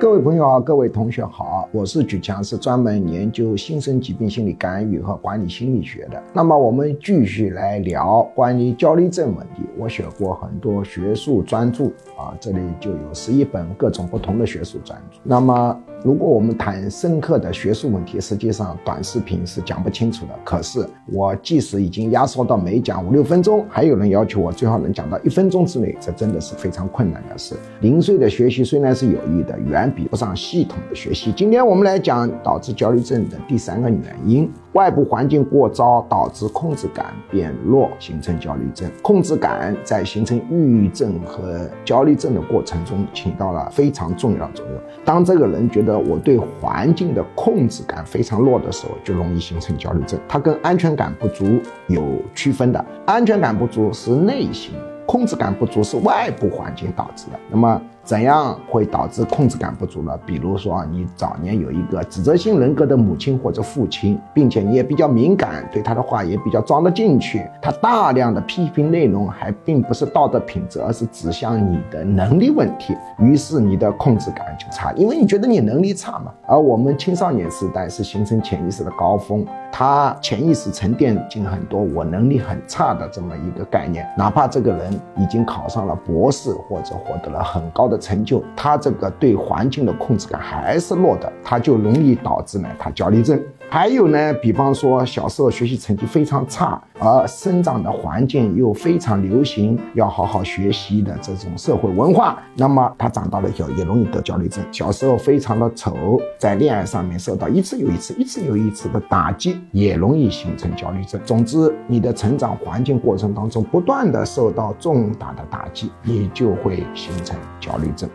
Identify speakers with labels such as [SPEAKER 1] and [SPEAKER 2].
[SPEAKER 1] 各位朋友好，各位同学好，我是举强，是专门研究新生疾病心理干预和管理心理学的。那么我们继续来聊关于焦虑症问题。我写过很多学术专著啊，这里就有十一本各种不同的学术专著。那么如果我们谈深刻的学术问题，实际上短视频是讲不清楚的。可是我即使已经压缩到每讲五六分钟，还有人要求我最好能讲到一分钟之内，这真的是非常困难的事。零碎的学习虽然是有益的，远比不上系统的学习。今天我们来讲导致焦虑症的第三个原因：外部环境过糟导致控制感变弱，形成焦虑症。控制感在形成抑郁症和焦虑症的过程中起到了非常重要的作用。当这个人觉得我对环境的控制感非常弱的时候，就容易形成焦虑症。它跟安全感不足有区分的，安全感不足是内心，控制感不足是外部环境导致的。那么。怎样会导致控制感不足呢？比如说，你早年有一个指责性人格的母亲或者父亲，并且你也比较敏感，对他的话也比较装得进去。他大量的批评内容还并不是道德品质，而是指向你的能力问题。于是你的控制感就差，因为你觉得你能力差嘛。而我们青少年时代是形成潜意识的高峰，他潜意识沉淀进很多我能力很差的这么一个概念。哪怕这个人已经考上了博士或者获得了很高的的。成就他这个对环境的控制感还是弱的，他就容易导致呢他焦虑症。还有呢，比方说小时候学习成绩非常差，而生长的环境又非常流行要好好学习的这种社会文化，那么他长大了以后也容易得焦虑症。小时候非常的丑，在恋爱上面受到一次又一次、一次又一次的打击，也容易形成焦虑症。总之，你的成长环境过程当中不断的受到重大的打击，你就会形成焦虑症。